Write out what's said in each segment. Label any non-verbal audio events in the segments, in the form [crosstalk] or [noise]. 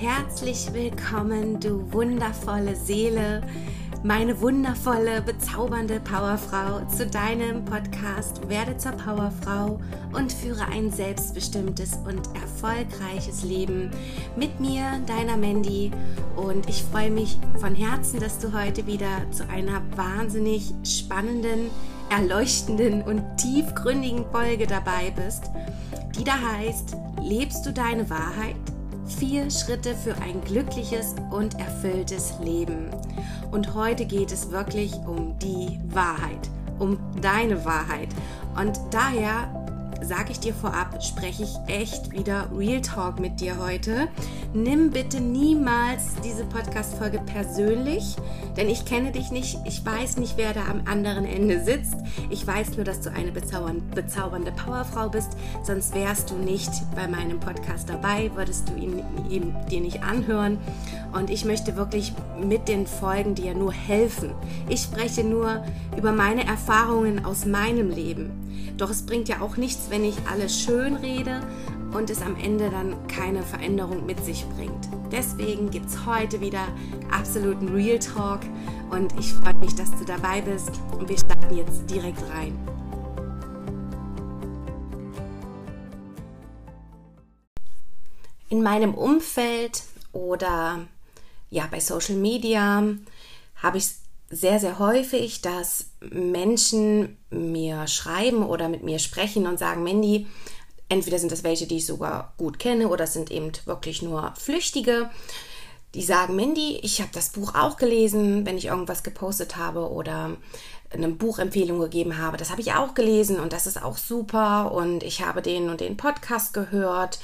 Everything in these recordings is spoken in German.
Herzlich willkommen, du wundervolle Seele, meine wundervolle, bezaubernde Powerfrau zu deinem Podcast Werde zur Powerfrau und führe ein selbstbestimmtes und erfolgreiches Leben mit mir, deiner Mandy. Und ich freue mich von Herzen, dass du heute wieder zu einer wahnsinnig spannenden, erleuchtenden und tiefgründigen Folge dabei bist, die da heißt, lebst du deine Wahrheit? Vier Schritte für ein glückliches und erfülltes Leben. Und heute geht es wirklich um die Wahrheit, um deine Wahrheit. Und daher sage ich dir vorab, spreche ich echt wieder Real Talk mit dir heute. Nimm bitte niemals diese Podcast-Folge persönlich, denn ich kenne dich nicht. Ich weiß nicht, wer da am anderen Ende sitzt. Ich weiß nur, dass du eine bezaubernde Powerfrau bist. Sonst wärst du nicht bei meinem Podcast dabei, würdest du ihn, ihn dir nicht anhören. Und ich möchte wirklich mit den Folgen dir nur helfen. Ich spreche nur über meine Erfahrungen aus meinem Leben. Doch es bringt ja auch nichts, wenn ich alles schön rede und es am Ende dann keine Veränderung mit sich bringt. Deswegen gibt es heute wieder absoluten Real Talk und ich freue mich, dass du dabei bist und wir starten jetzt direkt rein. In meinem Umfeld oder ja bei Social Media habe ich sehr, sehr häufig, dass Menschen mir schreiben oder mit mir sprechen und sagen, Mandy, entweder sind das welche, die ich sogar gut kenne oder sind eben wirklich nur Flüchtige, die sagen, Mandy, ich habe das Buch auch gelesen, wenn ich irgendwas gepostet habe oder eine Buchempfehlung gegeben habe. Das habe ich auch gelesen und das ist auch super und ich habe den und den Podcast gehört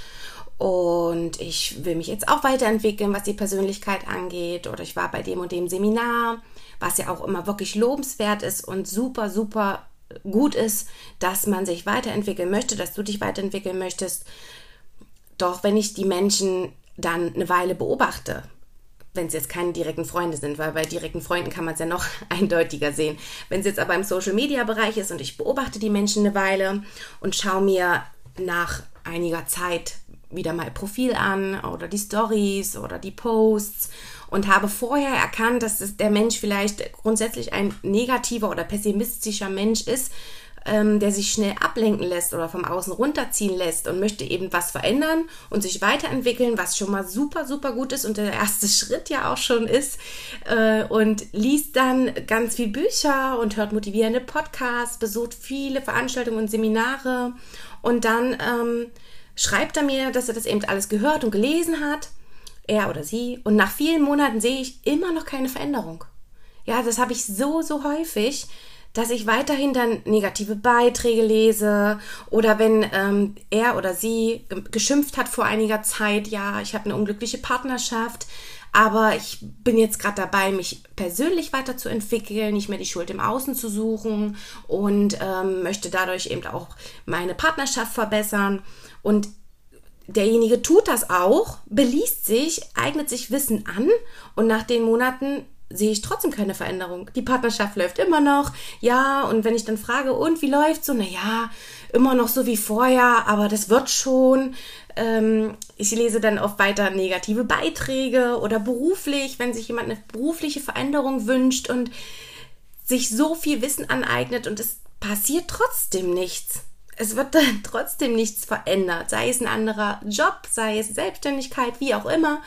und ich will mich jetzt auch weiterentwickeln, was die Persönlichkeit angeht oder ich war bei dem und dem Seminar was ja auch immer wirklich lobenswert ist und super, super gut ist, dass man sich weiterentwickeln möchte, dass du dich weiterentwickeln möchtest. Doch wenn ich die Menschen dann eine Weile beobachte, wenn es jetzt keine direkten Freunde sind, weil bei direkten Freunden kann man es ja noch [laughs] eindeutiger sehen. Wenn es jetzt aber im Social-Media-Bereich ist und ich beobachte die Menschen eine Weile und schaue mir nach einiger Zeit wieder mal Profil an oder die Stories oder die Posts und habe vorher erkannt, dass der Mensch vielleicht grundsätzlich ein negativer oder pessimistischer Mensch ist, ähm, der sich schnell ablenken lässt oder vom Außen runterziehen lässt und möchte eben was verändern und sich weiterentwickeln, was schon mal super, super gut ist und der erste [laughs] Schritt ja auch schon ist. Äh, und liest dann ganz viel Bücher und hört motivierende Podcasts, besucht viele Veranstaltungen und Seminare und dann ähm, schreibt er mir, dass er das eben alles gehört und gelesen hat er oder sie. Und nach vielen Monaten sehe ich immer noch keine Veränderung. Ja, das habe ich so, so häufig, dass ich weiterhin dann negative Beiträge lese oder wenn ähm, er oder sie geschimpft hat vor einiger Zeit, ja, ich habe eine unglückliche Partnerschaft, aber ich bin jetzt gerade dabei, mich persönlich weiterzuentwickeln, nicht mehr die Schuld im Außen zu suchen und ähm, möchte dadurch eben auch meine Partnerschaft verbessern. Und derjenige tut das auch, beliest sich, eignet sich Wissen an und nach den Monaten sehe ich trotzdem keine Veränderung. Die Partnerschaft läuft immer noch, ja, und wenn ich dann frage, und wie läuft so, na ja, immer noch so wie vorher, aber das wird schon. Ähm, ich lese dann oft weiter negative Beiträge oder beruflich, wenn sich jemand eine berufliche Veränderung wünscht und sich so viel Wissen aneignet und es passiert trotzdem nichts es wird dann [laughs] trotzdem nichts verändert, sei es ein anderer Job, sei es Selbstständigkeit, wie auch immer.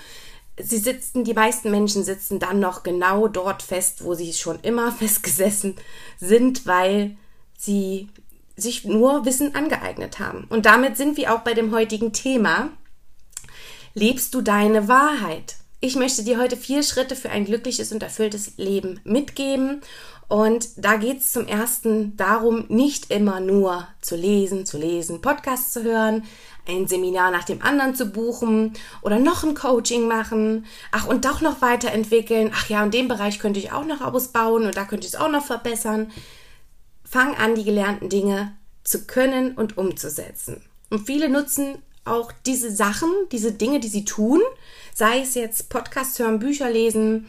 Sie sitzen, die meisten Menschen sitzen dann noch genau dort fest, wo sie schon immer [laughs] festgesessen sind, weil sie sich nur Wissen angeeignet haben. Und damit sind wir auch bei dem heutigen Thema. Lebst du deine Wahrheit? Ich möchte dir heute vier Schritte für ein glückliches und erfülltes Leben mitgeben und da geht es zum ersten darum, nicht immer nur zu lesen, zu lesen, Podcasts zu hören, ein Seminar nach dem anderen zu buchen oder noch ein Coaching machen. Ach, und doch noch weiterentwickeln. Ach ja, und den Bereich könnte ich auch noch ausbauen und da könnte ich es auch noch verbessern. Fang an, die gelernten Dinge zu können und umzusetzen. Und viele nutzen auch diese Sachen, diese Dinge, die sie tun, sei es jetzt Podcasts hören, Bücher lesen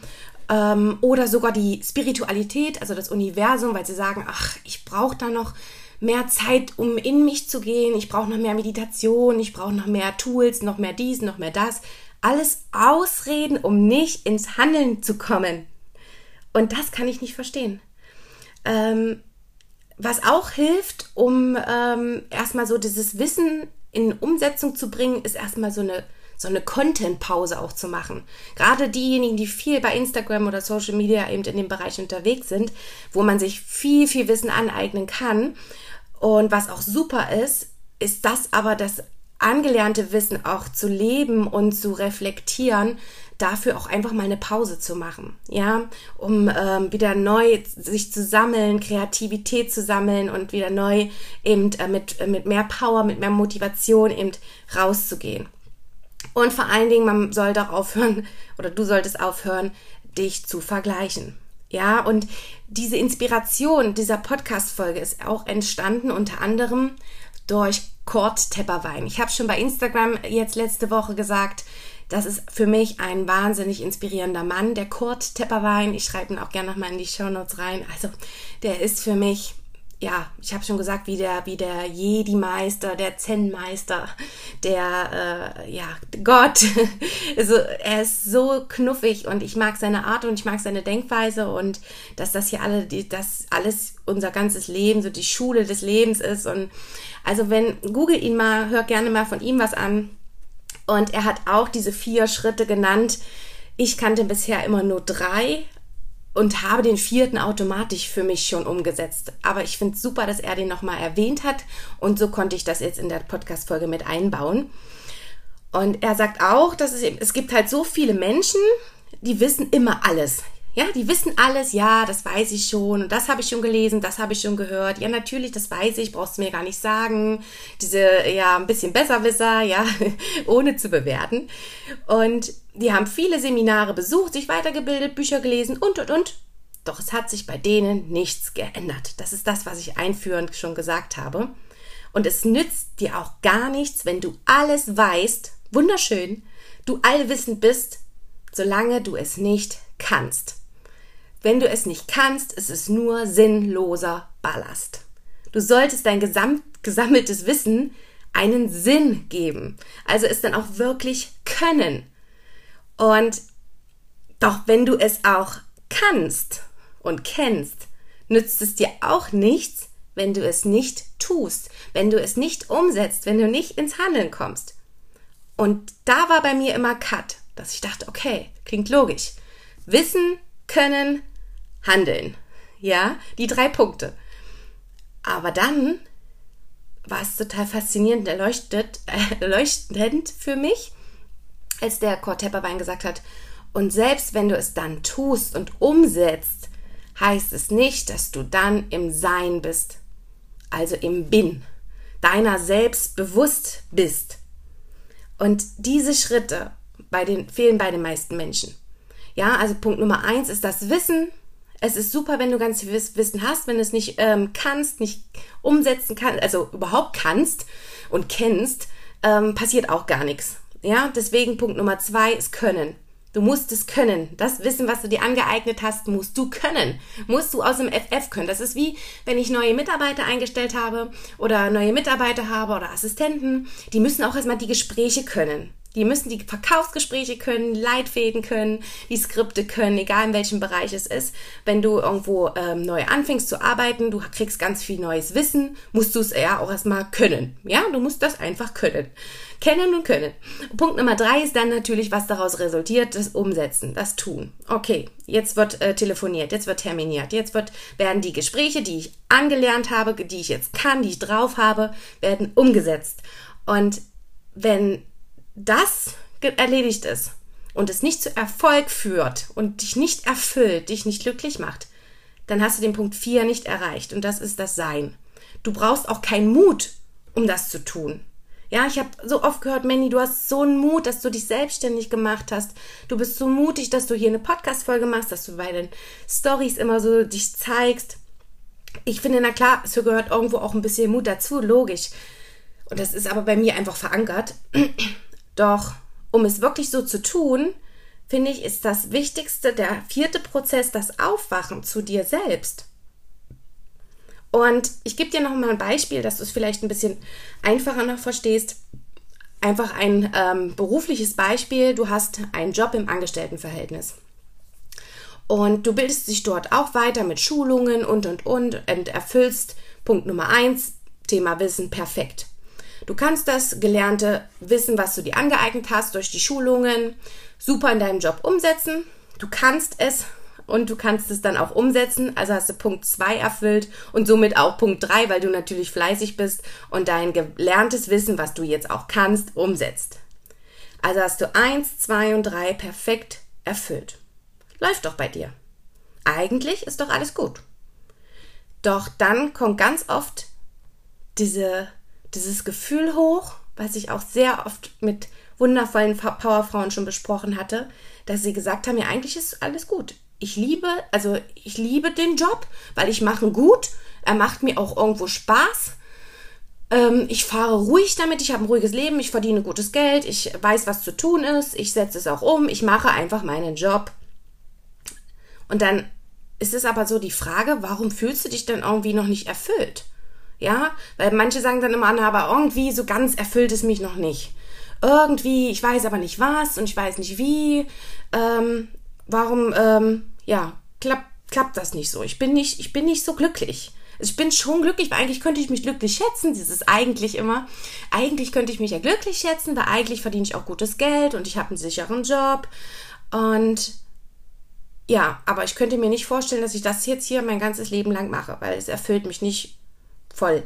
ähm, oder sogar die Spiritualität, also das Universum, weil sie sagen, ach, ich brauche da noch mehr Zeit, um in mich zu gehen, ich brauche noch mehr Meditation, ich brauche noch mehr Tools, noch mehr dies, noch mehr das. alles Ausreden, um nicht ins Handeln zu kommen. Und das kann ich nicht verstehen. Ähm, was auch hilft, um ähm, erstmal so dieses Wissen in Umsetzung zu bringen, ist erstmal so eine so eine Content-Pause auch zu machen. Gerade diejenigen, die viel bei Instagram oder Social Media eben in dem Bereich unterwegs sind, wo man sich viel, viel Wissen aneignen kann. Und was auch super ist, ist das aber das angelernte Wissen auch zu leben und zu reflektieren, dafür auch einfach mal eine Pause zu machen, ja, um ähm, wieder neu sich zu sammeln, Kreativität zu sammeln und wieder neu eben äh, mit, äh, mit mehr Power, mit mehr Motivation eben rauszugehen. Und vor allen Dingen, man soll doch aufhören, oder du solltest aufhören, dich zu vergleichen. Ja, und diese Inspiration dieser Podcast-Folge ist auch entstanden unter anderem durch Kurt Tepperwein. Ich habe schon bei Instagram jetzt letzte Woche gesagt, das ist für mich ein wahnsinnig inspirierender Mann, der Kurt Tepperwein. Ich schreibe ihn auch gerne nochmal in die Show Notes rein. Also, der ist für mich ja, ich habe schon gesagt, wie der, wie der Jedi-Meister, der Zen-Meister, der, äh, ja, Gott. [laughs] Also er ist so knuffig und ich mag seine Art und ich mag seine Denkweise und dass das hier alle, die, das alles unser ganzes Leben, so die Schule des Lebens ist. Und also wenn, google ihn mal, hör gerne mal von ihm was an. Und er hat auch diese vier Schritte genannt. Ich kannte bisher immer nur drei, und habe den vierten automatisch für mich schon umgesetzt. Aber ich finde es super, dass er den nochmal erwähnt hat und so konnte ich das jetzt in der Podcast-Folge mit einbauen. Und er sagt auch, dass es, es gibt halt so viele Menschen, die wissen immer alles. Ja, die wissen alles, ja, das weiß ich schon und das habe ich schon gelesen, das habe ich schon gehört. Ja, natürlich, das weiß ich, brauchst du mir gar nicht sagen. Diese, ja, ein bisschen Besserwisser, ja, [laughs] ohne zu bewerten. Und die haben viele Seminare besucht, sich weitergebildet, Bücher gelesen und, und, und. Doch es hat sich bei denen nichts geändert. Das ist das, was ich einführend schon gesagt habe. Und es nützt dir auch gar nichts, wenn du alles weißt, wunderschön, du allwissend bist, solange du es nicht kannst. Wenn du es nicht kannst, ist es nur sinnloser Ballast. Du solltest dein gesamt, gesammeltes Wissen einen Sinn geben. Also es dann auch wirklich können. Und doch wenn du es auch kannst und kennst, nützt es dir auch nichts, wenn du es nicht tust, wenn du es nicht umsetzt, wenn du nicht ins Handeln kommst. Und da war bei mir immer Cut, dass ich dachte, okay, klingt logisch. Wissen, können, handeln. Ja, die drei Punkte. Aber dann war es total faszinierend, erleuchtet, äh, erleuchtend für mich, als der Kurt gesagt hat, und selbst wenn du es dann tust und umsetzt, heißt es nicht, dass du dann im Sein bist, also im Bin, deiner selbst bewusst bist. Und diese Schritte bei den, fehlen bei den meisten Menschen. Ja, also Punkt Nummer eins ist das Wissen. Es ist super, wenn du ganz viel Wissen hast, wenn du es nicht ähm, kannst, nicht umsetzen kannst, also überhaupt kannst und kennst, ähm, passiert auch gar nichts. Ja, deswegen Punkt Nummer zwei ist Können. Du musst es können. Das Wissen, was du dir angeeignet hast, musst du können. Musst du aus dem FF können. Das ist wie, wenn ich neue Mitarbeiter eingestellt habe oder neue Mitarbeiter habe oder Assistenten. Die müssen auch erstmal die Gespräche können. Die müssen die Verkaufsgespräche können, Leitfäden können, die Skripte können, egal in welchem Bereich es ist. Wenn du irgendwo ähm, neu anfängst zu arbeiten, du kriegst ganz viel neues Wissen, musst du es ja auch erstmal können. Ja, du musst das einfach können. Kennen und können. Punkt Nummer drei ist dann natürlich, was daraus resultiert, das Umsetzen, das Tun. Okay, jetzt wird äh, telefoniert, jetzt wird terminiert, jetzt wird, werden die Gespräche, die ich angelernt habe, die ich jetzt kann, die ich drauf habe, werden umgesetzt. Und wenn das erledigt ist und es nicht zu Erfolg führt und dich nicht erfüllt, dich nicht glücklich macht, dann hast du den Punkt 4 nicht erreicht und das ist das Sein. Du brauchst auch keinen Mut, um das zu tun. Ja, ich habe so oft gehört, Manny, du hast so einen Mut, dass du dich selbstständig gemacht hast. Du bist so mutig, dass du hier eine Podcast-Folge machst, dass du bei den Stories immer so dich zeigst. Ich finde, na klar, es gehört irgendwo auch ein bisschen Mut dazu, logisch. Und das ist aber bei mir einfach verankert. Doch um es wirklich so zu tun, finde ich, ist das Wichtigste der vierte Prozess das Aufwachen zu dir selbst. Und ich gebe dir noch mal ein Beispiel, dass du es vielleicht ein bisschen einfacher noch verstehst. einfach ein ähm, berufliches Beispiel. Du hast einen Job im Angestelltenverhältnis. Und du bildest dich dort auch weiter mit Schulungen und, und, und und erfüllst Punkt Nummer eins, Thema Wissen, perfekt. Du kannst das gelernte Wissen, was du dir angeeignet hast durch die Schulungen, super in deinem Job umsetzen. Du kannst es und du kannst es dann auch umsetzen. Also hast du Punkt 2 erfüllt und somit auch Punkt 3, weil du natürlich fleißig bist und dein gelerntes Wissen, was du jetzt auch kannst, umsetzt. Also hast du 1, 2 und 3 perfekt erfüllt. Läuft doch bei dir. Eigentlich ist doch alles gut. Doch dann kommt ganz oft diese, dieses Gefühl hoch, was ich auch sehr oft mit wundervollen Powerfrauen schon besprochen hatte, dass sie gesagt haben, ja, eigentlich ist alles gut. Ich liebe, also ich liebe den Job, weil ich mache ihn gut. Er macht mir auch irgendwo Spaß. Ähm, ich fahre ruhig damit, ich habe ein ruhiges Leben, ich verdiene gutes Geld, ich weiß, was zu tun ist, ich setze es auch um, ich mache einfach meinen Job. Und dann ist es aber so die Frage, warum fühlst du dich denn irgendwie noch nicht erfüllt? Ja, weil manche sagen dann immer, aber irgendwie so ganz erfüllt es mich noch nicht. Irgendwie, ich weiß aber nicht was und ich weiß nicht wie. Ähm, warum, ähm, ja, klappt, klappt das nicht so? Ich bin nicht, ich bin nicht so glücklich. Also ich bin schon glücklich, weil eigentlich könnte ich mich glücklich schätzen. Dieses eigentlich immer. Eigentlich könnte ich mich ja glücklich schätzen, weil eigentlich verdiene ich auch gutes Geld und ich habe einen sicheren Job. Und ja, aber ich könnte mir nicht vorstellen, dass ich das jetzt hier mein ganzes Leben lang mache, weil es erfüllt mich nicht voll.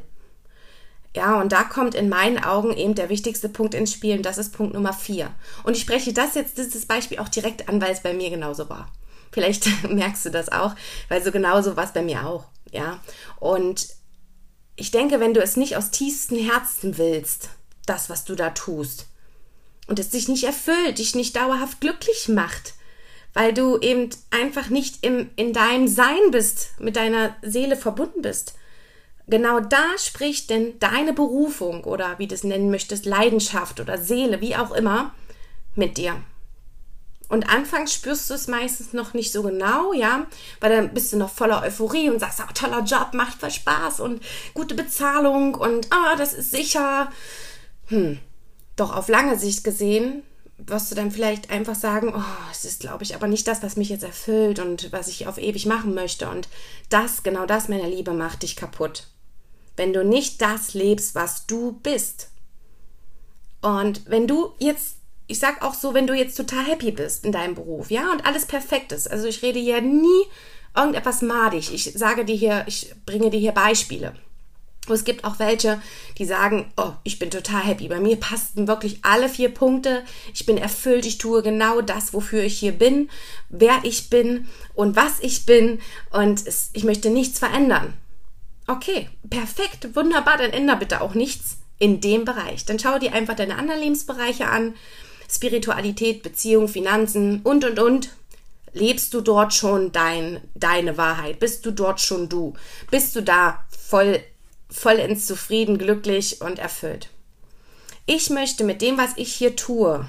Ja, und da kommt in meinen Augen eben der wichtigste Punkt ins Spiel und das ist Punkt Nummer vier. Und ich spreche das jetzt, dieses Beispiel auch direkt an, weil es bei mir genauso war. Vielleicht [laughs] merkst du das auch, weil so genauso war es bei mir auch. Ja, und ich denke, wenn du es nicht aus tiefstem Herzen willst, das, was du da tust, und es dich nicht erfüllt, dich nicht dauerhaft glücklich macht, weil du eben einfach nicht im, in deinem Sein bist, mit deiner Seele verbunden bist, Genau da spricht denn deine Berufung oder wie du es nennen möchtest, Leidenschaft oder Seele, wie auch immer, mit dir. Und anfangs spürst du es meistens noch nicht so genau, ja, weil dann bist du noch voller Euphorie und sagst, oh, toller Job, macht voll Spaß und gute Bezahlung und ah, das ist sicher. Hm. Doch auf lange Sicht gesehen wirst du dann vielleicht einfach sagen, oh, es ist, glaube ich, aber nicht das, was mich jetzt erfüllt und was ich auf ewig machen möchte. Und das, genau das, meine Liebe, macht dich kaputt wenn du nicht das lebst, was du bist. Und wenn du jetzt, ich sag auch so, wenn du jetzt total happy bist in deinem Beruf, ja, und alles perfekt ist. Also ich rede hier nie irgendetwas madig. Ich sage dir hier, ich bringe dir hier Beispiele. Und es gibt auch welche, die sagen, oh, ich bin total happy. Bei mir passten wirklich alle vier Punkte. Ich bin erfüllt. Ich tue genau das, wofür ich hier bin, wer ich bin und was ich bin. Und es, ich möchte nichts verändern. Okay, perfekt, wunderbar, dann änder bitte auch nichts in dem Bereich. Dann schau dir einfach deine anderen Lebensbereiche an. Spiritualität, Beziehung, Finanzen und, und, und. Lebst du dort schon dein, deine Wahrheit? Bist du dort schon du? Bist du da voll, vollends zufrieden, glücklich und erfüllt? Ich möchte mit dem, was ich hier tue,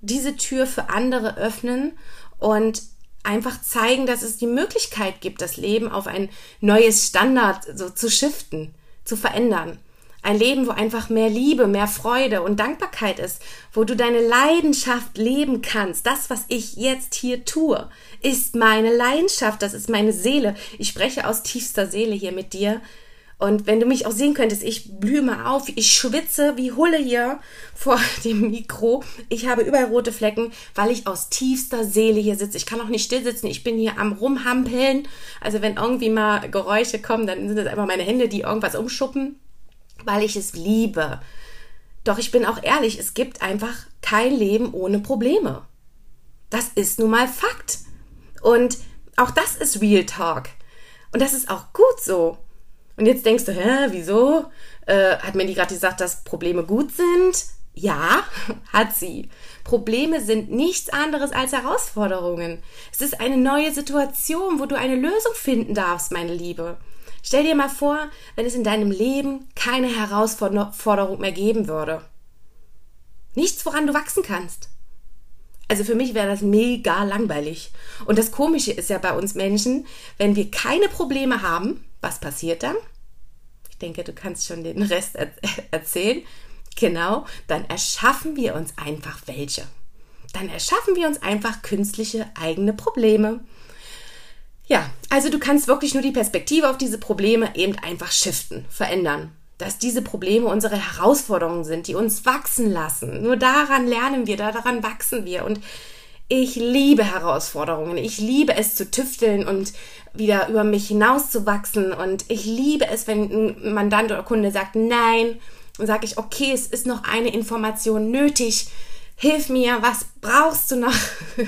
diese Tür für andere öffnen und einfach zeigen, dass es die Möglichkeit gibt, das Leben auf ein neues Standard so zu shiften, zu verändern. Ein Leben, wo einfach mehr Liebe, mehr Freude und Dankbarkeit ist, wo du deine Leidenschaft leben kannst. Das, was ich jetzt hier tue, ist meine Leidenschaft, das ist meine Seele. Ich spreche aus tiefster Seele hier mit dir und wenn du mich auch sehen könntest, ich blühe mal auf, ich schwitze wie Hulle hier vor [laughs] dem Mikro. Ich habe überall rote Flecken, weil ich aus tiefster Seele hier sitze. Ich kann auch nicht still sitzen, ich bin hier am Rumhampeln. Also wenn irgendwie mal Geräusche kommen, dann sind das einfach meine Hände, die irgendwas umschuppen, weil ich es liebe. Doch ich bin auch ehrlich, es gibt einfach kein Leben ohne Probleme. Das ist nun mal Fakt. Und auch das ist Real Talk. Und das ist auch gut so. Und jetzt denkst du, hä, wieso? Äh, hat Mandy gerade gesagt, dass Probleme gut sind? Ja, [laughs] hat sie. Probleme sind nichts anderes als Herausforderungen. Es ist eine neue Situation, wo du eine Lösung finden darfst, meine Liebe. Stell dir mal vor, wenn es in deinem Leben keine Herausforderung mehr geben würde. Nichts, woran du wachsen kannst. Also für mich wäre das mega langweilig. Und das Komische ist ja bei uns Menschen, wenn wir keine Probleme haben, was passiert dann? Ich denke, du kannst schon den Rest er [laughs] erzählen. Genau, dann erschaffen wir uns einfach welche. Dann erschaffen wir uns einfach künstliche eigene Probleme. Ja, also du kannst wirklich nur die Perspektive auf diese Probleme eben einfach shiften, verändern. Dass diese Probleme unsere Herausforderungen sind, die uns wachsen lassen. Nur daran lernen wir, daran wachsen wir. Und ich liebe Herausforderungen. Ich liebe es zu tüfteln und wieder über mich hinauszuwachsen. Und ich liebe es, wenn ein Mandant oder Kunde sagt, nein, dann sage ich, okay, es ist noch eine Information nötig hilf mir, was brauchst du noch? [laughs]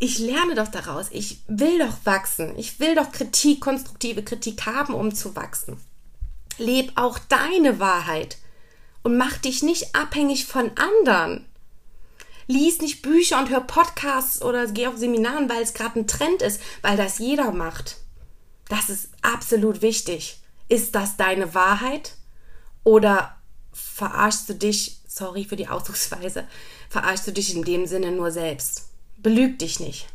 Ich lerne doch daraus. Ich will doch wachsen. Ich will doch Kritik, konstruktive Kritik haben, um zu wachsen. Leb auch deine Wahrheit und mach dich nicht abhängig von anderen. Lies nicht Bücher und hör Podcasts oder geh auf Seminaren, weil es gerade ein Trend ist, weil das jeder macht. Das ist absolut wichtig. Ist das deine Wahrheit? Oder verarschst du dich, sorry für die Ausdrucksweise, verarschst du dich in dem Sinne nur selbst. Belüg dich nicht.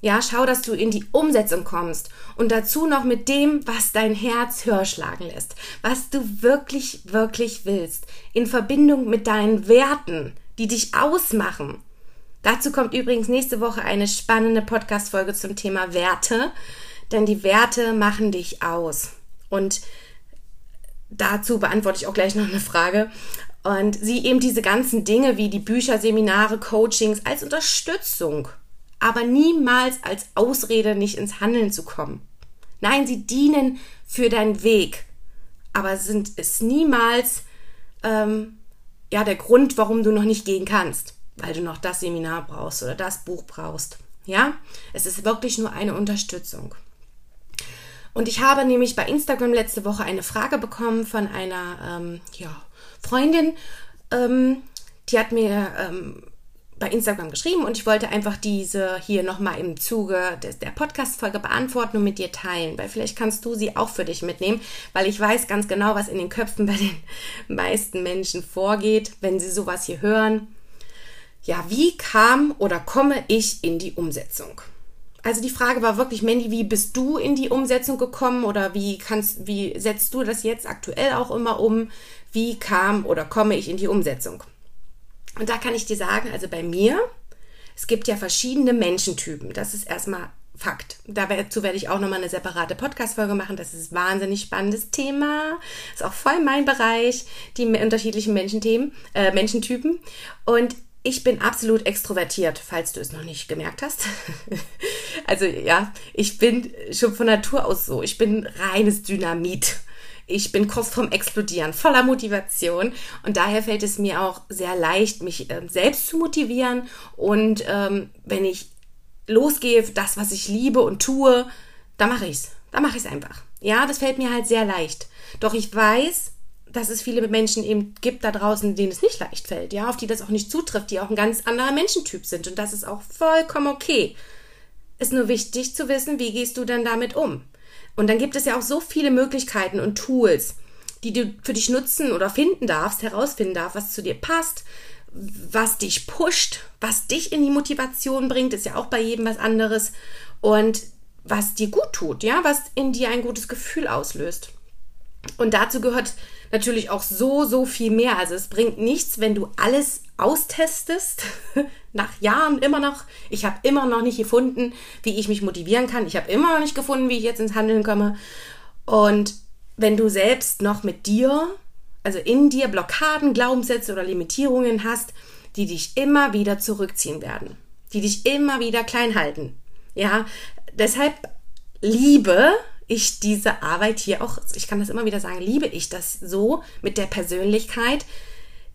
Ja, schau, dass du in die Umsetzung kommst und dazu noch mit dem, was dein Herz höher schlagen lässt, was du wirklich, wirklich willst, in Verbindung mit deinen Werten, die dich ausmachen. Dazu kommt übrigens nächste Woche eine spannende Podcast-Folge zum Thema Werte, denn die Werte machen dich aus. Und dazu beantworte ich auch gleich noch eine Frage. Und sie eben diese ganzen Dinge wie die Bücher, Seminare, Coachings als Unterstützung, aber niemals als Ausrede, nicht ins Handeln zu kommen. Nein, sie dienen für deinen Weg, aber sind es niemals ähm, ja der Grund, warum du noch nicht gehen kannst, weil du noch das Seminar brauchst oder das Buch brauchst. Ja, es ist wirklich nur eine Unterstützung. Und ich habe nämlich bei Instagram letzte Woche eine Frage bekommen von einer ähm, ja, Freundin, ähm, die hat mir ähm, bei Instagram geschrieben und ich wollte einfach diese hier nochmal im Zuge des, der Podcast-Folge beantworten und mit dir teilen, weil vielleicht kannst du sie auch für dich mitnehmen, weil ich weiß ganz genau, was in den Köpfen bei den [laughs] meisten Menschen vorgeht, wenn sie sowas hier hören. Ja, wie kam oder komme ich in die Umsetzung? Also die Frage war wirklich, Mandy, wie bist du in die Umsetzung gekommen oder wie kannst, wie setzt du das jetzt aktuell auch immer um? wie kam oder komme ich in die Umsetzung? Und da kann ich dir sagen, also bei mir, es gibt ja verschiedene Menschentypen. Das ist erstmal Fakt. Dazu werde ich auch nochmal eine separate Podcast-Folge machen. Das ist ein wahnsinnig spannendes Thema. Ist auch voll mein Bereich, die unterschiedlichen Menschenthemen, äh, Menschentypen. Und ich bin absolut extrovertiert, falls du es noch nicht gemerkt hast. [laughs] also ja, ich bin schon von Natur aus so. Ich bin reines Dynamit. Ich bin kurz vorm Explodieren, voller Motivation und daher fällt es mir auch sehr leicht, mich äh, selbst zu motivieren und ähm, wenn ich losgehe, das, was ich liebe und tue, da mache ich's. Da mache ich's einfach. Ja, das fällt mir halt sehr leicht. Doch ich weiß, dass es viele Menschen eben gibt da draußen, denen es nicht leicht fällt, ja, auf die das auch nicht zutrifft, die auch ein ganz anderer Menschentyp sind und das ist auch vollkommen okay. Ist nur wichtig zu wissen, wie gehst du denn damit um? Und dann gibt es ja auch so viele Möglichkeiten und Tools, die du für dich nutzen oder finden darfst, herausfinden darfst, was zu dir passt, was dich pusht, was dich in die Motivation bringt, ist ja auch bei jedem was anderes und was dir gut tut, ja, was in dir ein gutes Gefühl auslöst. Und dazu gehört natürlich auch so, so viel mehr. Also es bringt nichts, wenn du alles austestest, [laughs] nach Jahren immer noch. Ich habe immer noch nicht gefunden, wie ich mich motivieren kann. Ich habe immer noch nicht gefunden, wie ich jetzt ins Handeln komme. Und wenn du selbst noch mit dir, also in dir Blockaden, Glaubenssätze oder Limitierungen hast, die dich immer wieder zurückziehen werden, die dich immer wieder klein halten. Ja, deshalb liebe ich diese Arbeit hier auch, ich kann das immer wieder sagen, liebe ich das so mit der Persönlichkeit,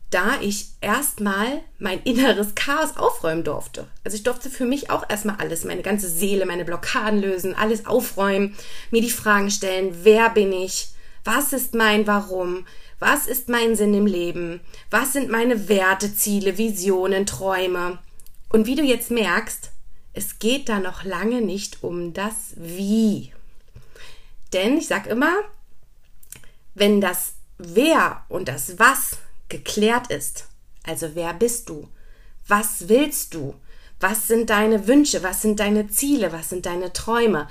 da ich erstmal mein inneres Chaos aufräumen durfte. Also ich durfte für mich auch erstmal alles, meine ganze Seele, meine Blockaden lösen, alles aufräumen, mir die Fragen stellen, wer bin ich? Was ist mein Warum? Was ist mein Sinn im Leben? Was sind meine Werte, Ziele, Visionen, Träume? Und wie du jetzt merkst, es geht da noch lange nicht um das Wie. Denn ich sag immer, wenn das Wer und das Was geklärt ist. Also wer bist du? Was willst du? Was sind deine Wünsche? Was sind deine Ziele? Was sind deine Träume?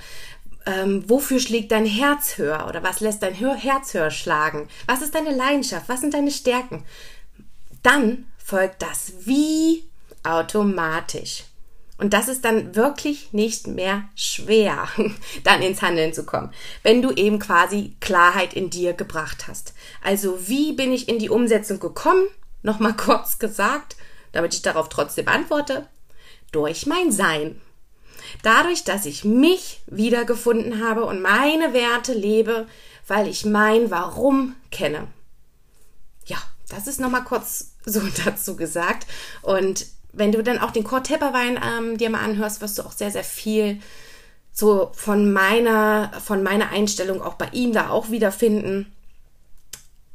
Ähm, wofür schlägt dein Herz höher oder was lässt dein Herz höher schlagen? Was ist deine Leidenschaft? Was sind deine Stärken? dann folgt das Wie automatisch. Und das ist dann wirklich nicht mehr schwer, [laughs] dann ins Handeln zu kommen, wenn du eben quasi Klarheit in dir gebracht hast. Also wie bin ich in die Umsetzung gekommen? Nochmal [laughs] kurz gesagt, damit ich darauf trotzdem antworte. Durch mein Sein. Dadurch, dass ich mich wiedergefunden habe und meine Werte lebe, weil ich mein Warum kenne. Ja, das ist nochmal kurz [laughs] so dazu gesagt. Und wenn du dann auch den Kurt Tepperwein ähm, dir mal anhörst, wirst du auch sehr, sehr viel so von meiner, von meiner Einstellung auch bei ihm da auch wiederfinden,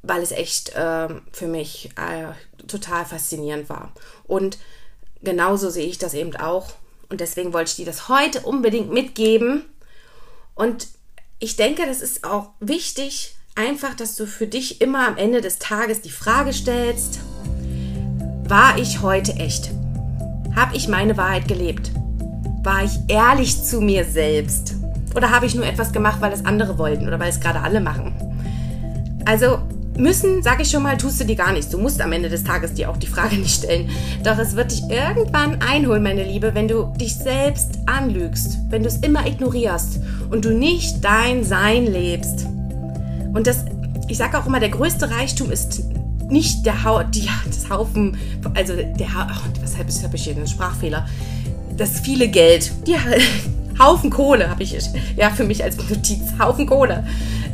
weil es echt äh, für mich äh, total faszinierend war. Und genauso sehe ich das eben auch. Und deswegen wollte ich dir das heute unbedingt mitgeben. Und ich denke, das ist auch wichtig, einfach, dass du für dich immer am Ende des Tages die Frage stellst, war ich heute echt? Habe ich meine Wahrheit gelebt? War ich ehrlich zu mir selbst? Oder habe ich nur etwas gemacht, weil es andere wollten oder weil es gerade alle machen? Also müssen, sage ich schon mal, tust du dir gar nichts. Du musst am Ende des Tages dir auch die Frage [laughs] nicht stellen. Doch es wird dich irgendwann einholen, meine Liebe, wenn du dich selbst anlügst, wenn du es immer ignorierst und du nicht dein Sein lebst. Und das, ich sage auch immer, der größte Reichtum ist nicht der ha die, das Haufen, also der, ha oh, weshalb habe ich hier einen Sprachfehler? Das viele Geld, die [laughs] Haufen Kohle habe ich ja für mich als Notiz, Haufen Kohle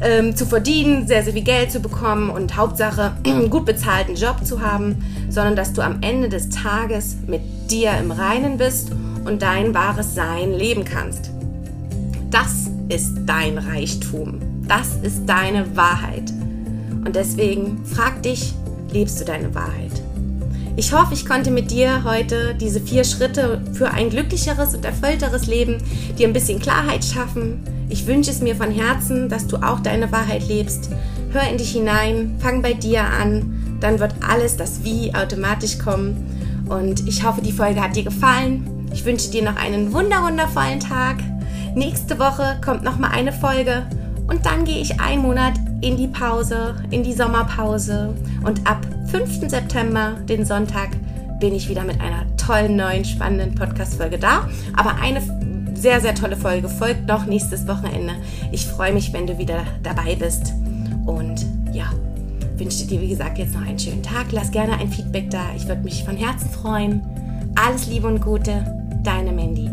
ähm, zu verdienen, sehr, sehr viel Geld zu bekommen und Hauptsache [clears throat] gut bezahlten Job zu haben, sondern dass du am Ende des Tages mit dir im Reinen bist und dein wahres Sein leben kannst. Das ist dein Reichtum. Das ist deine Wahrheit. Und deswegen frag dich, lebst du deine Wahrheit? Ich hoffe, ich konnte mit dir heute diese vier Schritte für ein glücklicheres und erfüllteres Leben dir ein bisschen Klarheit schaffen. Ich wünsche es mir von Herzen, dass du auch deine Wahrheit lebst. Hör in dich hinein, fang bei dir an, dann wird alles das Wie automatisch kommen. Und ich hoffe, die Folge hat dir gefallen. Ich wünsche dir noch einen wunderwundervollen Tag. Nächste Woche kommt noch mal eine Folge und dann gehe ich einen Monat in die Pause, in die Sommerpause. Und ab 5. September, den Sonntag, bin ich wieder mit einer tollen, neuen, spannenden Podcast-Folge da. Aber eine sehr, sehr tolle Folge folgt noch nächstes Wochenende. Ich freue mich, wenn du wieder dabei bist. Und ja, wünsche dir, wie gesagt, jetzt noch einen schönen Tag. Lass gerne ein Feedback da. Ich würde mich von Herzen freuen. Alles Liebe und Gute, deine Mandy.